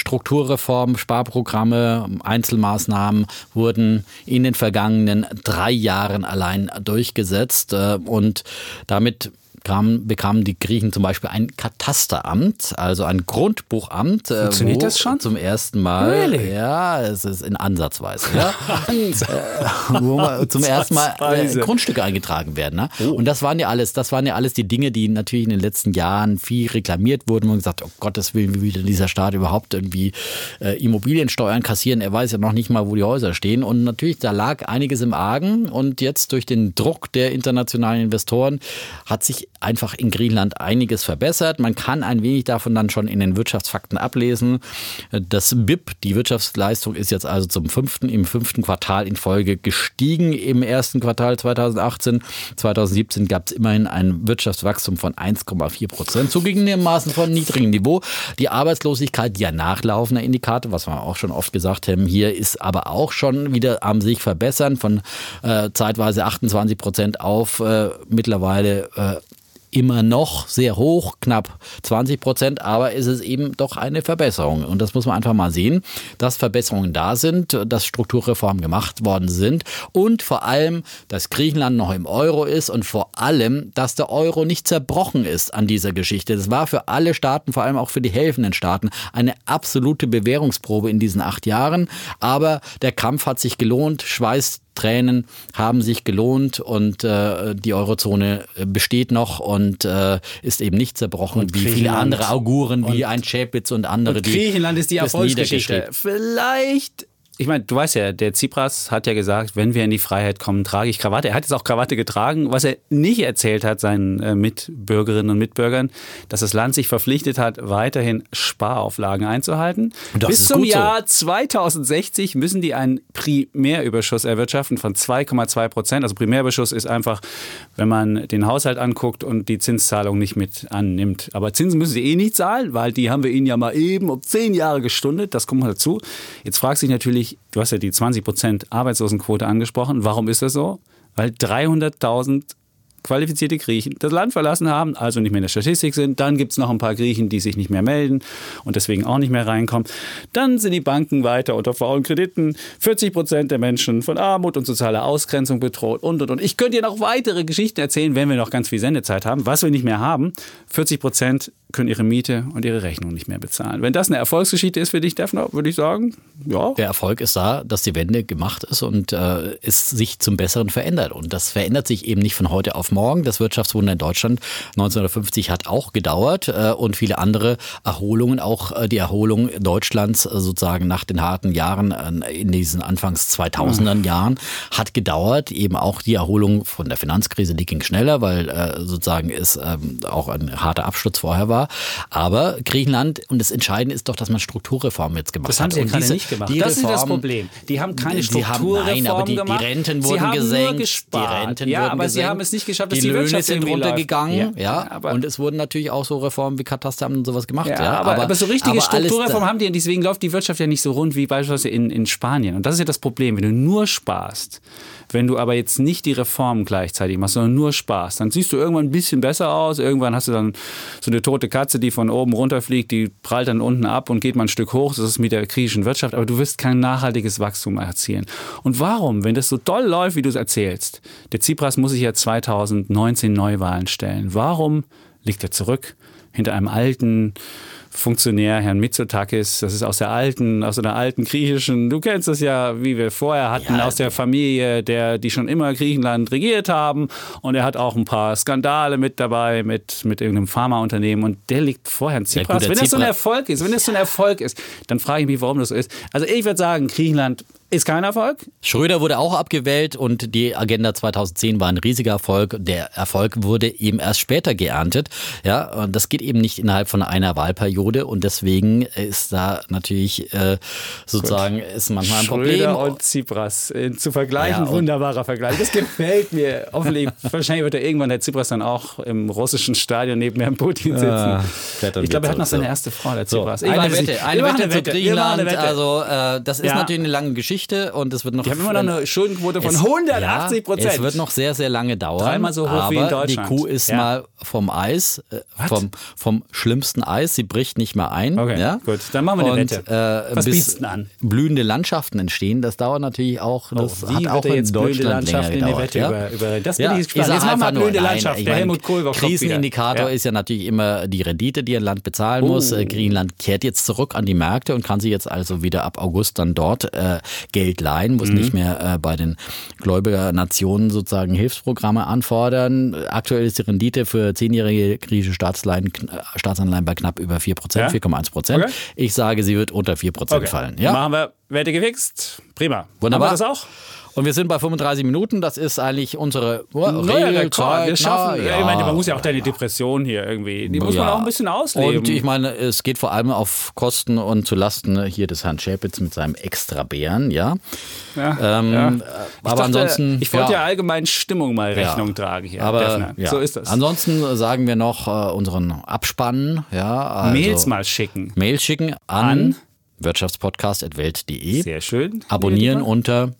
Strukturreformen, Sparprogramme, Einzelmaßnahmen wurden in den vergangenen drei Jahren allein durchgesetzt. Äh, und damit kam, bekamen die Griechen zum Beispiel ein Katasteramt, also ein Grundbuchamt. Äh, Funktioniert das schon? Zum ersten Mal. Really? Ja, es ist in Ansatzweise. Ja. wo zum ersten Mal äh, Grundstücke eingetragen werden. Ne? Oh. Und das waren ja alles, das waren ja alles die Dinge, die natürlich in den letzten Jahren viel reklamiert wurden und gesagt, oh Gottes Willen, wie will dieser Staat überhaupt irgendwie äh, Immobiliensteuern kassieren? Er weiß ja noch nicht mal, wo die Häuser stehen. Und natürlich, da lag einiges im Argen. Und jetzt durch den Druck der internationalen Investoren hat sich einfach in Griechenland einiges verbessert. Man kann ein wenig davon dann schon in den Wirtschaftsfakten ablesen. Das BIP, die Wirtschaftsleistung, ist jetzt also zum fünften, im fünften Quartal in Folge gestiegen im ersten Quartal 2018. 2017 gab es immerhin ein Wirtschaftswachstum von 1,4 Prozent, zugegebenermaßen von niedrigem Niveau. Die Arbeitslosigkeit, ja nachlaufender Indikator, was wir auch schon oft gesagt haben, hier ist aber auch schon wieder am sich verbessern von äh, zeitweise 28 Prozent auf äh, mittlerweile äh, immer noch sehr hoch, knapp 20 Prozent, aber ist es eben doch eine Verbesserung. Und das muss man einfach mal sehen, dass Verbesserungen da sind, dass Strukturreformen gemacht worden sind und vor allem, dass Griechenland noch im Euro ist und vor allem, dass der Euro nicht zerbrochen ist an dieser Geschichte. Das war für alle Staaten, vor allem auch für die helfenden Staaten, eine absolute Bewährungsprobe in diesen acht Jahren. Aber der Kampf hat sich gelohnt, Schweiß Tränen haben sich gelohnt und äh, die Eurozone äh, besteht noch und äh, ist eben nicht zerbrochen und wie viele andere Auguren wie ein Chapitz und andere. Und Griechenland ist die Erfolgsgeschichte. Vielleicht ich meine, du weißt ja, der Tsipras hat ja gesagt, wenn wir in die Freiheit kommen, trage ich Krawatte. Er hat jetzt auch Krawatte getragen. Was er nicht erzählt hat seinen äh, Mitbürgerinnen und Mitbürgern, dass das Land sich verpflichtet hat, weiterhin Sparauflagen einzuhalten. Bis zum Jahr so. 2060 müssen die einen Primärüberschuss erwirtschaften von 2,2 Prozent. Also Primärüberschuss ist einfach, wenn man den Haushalt anguckt und die Zinszahlung nicht mit annimmt. Aber Zinsen müssen sie eh nicht zahlen, weil die haben wir ihnen ja mal eben um zehn Jahre gestundet. Das kommt mal dazu. Jetzt fragt sich natürlich, du hast ja die 20% Arbeitslosenquote angesprochen. Warum ist das so? Weil 300.000 qualifizierte Griechen das Land verlassen haben, also nicht mehr in der Statistik sind. Dann gibt es noch ein paar Griechen, die sich nicht mehr melden und deswegen auch nicht mehr reinkommen. Dann sind die Banken weiter unter faulen Krediten. 40 Prozent der Menschen von Armut und sozialer Ausgrenzung bedroht und und und. Ich könnte dir noch weitere Geschichten erzählen, wenn wir noch ganz viel Sendezeit haben. Was wir nicht mehr haben, 40 Prozent können ihre Miete und ihre Rechnung nicht mehr bezahlen. Wenn das eine Erfolgsgeschichte ist für dich, Defner, würde ich sagen, ja. Der Erfolg ist da, dass die Wende gemacht ist und äh, es sich zum Besseren verändert. Und das verändert sich eben nicht von heute auf morgen. Das Wirtschaftswunder in Deutschland 1950 hat auch gedauert äh, und viele andere Erholungen, auch äh, die Erholung Deutschlands äh, sozusagen nach den harten Jahren äh, in diesen Anfangs 2000er mhm. Jahren hat gedauert. Eben auch die Erholung von der Finanzkrise, die ging schneller, weil äh, sozusagen es ähm, auch ein harter Absturz vorher war. Aber Griechenland, und das Entscheidende ist doch, dass man Strukturreformen jetzt gemacht hat. Das haben sie ja gerade nicht gemacht. das Reform, ist das Problem. Die haben keine Strukturreformen haben, nein, aber die. Die Renten wurden gesenkt. Die Renten ja, wurden aber gesenkt. sie haben es nicht geschafft, dass die, die Löhne sind runtergegangen. Ja, ja, und es wurden natürlich auch so Reformen wie Katasteramt und sowas gemacht. Ja, ja aber, aber, aber, so richtige Strukturreformen haben die und deswegen läuft die Wirtschaft ja nicht so rund wie beispielsweise in, in Spanien. Und das ist ja das Problem. Wenn du nur sparst, wenn du aber jetzt nicht die Reformen gleichzeitig machst, sondern nur Spaß, dann siehst du irgendwann ein bisschen besser aus. Irgendwann hast du dann so eine tote Katze, die von oben runterfliegt, die prallt dann unten ab und geht mal ein Stück hoch. Das ist mit der griechischen Wirtschaft, aber du wirst kein nachhaltiges Wachstum erzielen. Und warum, wenn das so doll läuft, wie du es erzählst? Der Tsipras muss sich ja 2019 Neuwahlen stellen. Warum liegt er zurück hinter einem alten Funktionär, Herrn Mitsotakis, das ist aus der alten, aus einer alten griechischen, du kennst das ja, wie wir vorher hatten, ja. aus der Familie, der, die schon immer Griechenland regiert haben. Und er hat auch ein paar Skandale mit dabei, mit, mit irgendeinem Pharmaunternehmen. Und der liegt vor Herrn Tsipras. Ja, wenn das so ein Erfolg ist, wenn das so ein Erfolg ist, dann frage ich mich, warum das so ist. Also ich würde sagen, Griechenland ist kein Erfolg. Schröder wurde auch abgewählt und die Agenda 2010 war ein riesiger Erfolg. Der Erfolg wurde eben erst später geerntet. Ja, und das geht eben nicht innerhalb von einer Wahlperiode Periode und deswegen ist da natürlich äh, sozusagen ist manchmal ein Schröder Problem. und Tsipras äh, zu vergleichen, Ja, und- wunderbarer Vergleich. Das gefällt mir. Hoffentlich, wahrscheinlich wird er irgendwann der Tsipras dann auch im russischen Stadion neben Herrn Putin sitzen. Ah, ich glaube, er hat noch seine So. erste Frau, der So, Tsipras. Ich eine Wette, eine Wir machen Wette zu Griechenland. eine Wette. Also äh, das ist Ja. natürlich eine lange Geschichte und es wird noch. Die haben immer noch eine Schuldenquote von Es- 180 Prozent. Ja, es wird noch sehr, sehr lange dauern. Dreimal so hoch wie in Die Deutschland. Kuh ist Ja. mal vom Eis, äh, vom, vom schlimmsten Eis. Sie bricht nicht mehr ein. Okay, ja? gut. Dann machen wir eine Und, Wette. Äh, Was bis an? blühende Landschaften entstehen, das dauert natürlich auch. Das Oh, hat auch in Deutschland länger in die gedauert. Wette ja? über- über- das bin ich gespannt. Jetzt machen wir blühende Landschaften. Der Helmut Kohl wieder. Krisenindikator ist ja natürlich immer die Rendite, die ein Land bezahlen muss. Oh. Äh, Griechenland kehrt jetzt zurück an die Märkte und kann sich jetzt also wieder ab August dann dort äh, Geld leihen, muss Mhm. nicht mehr äh, bei den Gläubigernationen sozusagen Hilfsprogramme anfordern. Aktuell ist die Rendite für zehnjährige griechische Staatsleihen, kn- äh, Staatsanleihen bei knapp über 4 Prozent, Ja? 4,1 Prozent. Okay. Ich sage, sie wird unter 4 Prozent Okay. fallen. Ja? Machen wir Wette gefixt. Prima. Wunderbar. Haben wir das auch? Und wir sind bei 35 Minuten. Das ist eigentlich unsere. Regelzeit. Wir schaffen. Na, Ich meine, man muss ja auch deine Depression hier irgendwie. Die muss man Ja. auch ein bisschen ausleben. Und ich meine, es geht vor allem auf Kosten und zu Lasten hier des Herrn Schäpitz mit seinem Extrabären, ja. ja, Ähm, ja. Aber dachte, ansonsten. Ich wollte ja, ja, allgemein Stimmung mal Rechnung tragen hier. aber ja. So ist das. Ansonsten sagen wir noch äh, unseren Abspann, ja. Also Mails mal schicken. Mails schicken an, An? wirtschaftspodcast.welt.de. Sehr schön. Abonnieren unter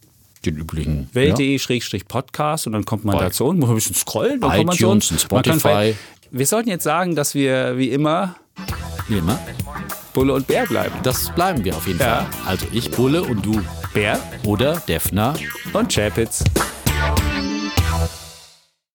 den üblichen. Welt.de-podcast und dann kommt man Bei dazu. Muss man ein bisschen scrollen. Dann kommt man zu iTunes uns. und Spotify. Wir sollten jetzt sagen, dass wir wie immer Wie immer. Bulle und Bär bleiben. Das bleiben wir auf jeden Ja. Fall. Also ich Bulle und du Bär oder Defner. und Chapitz.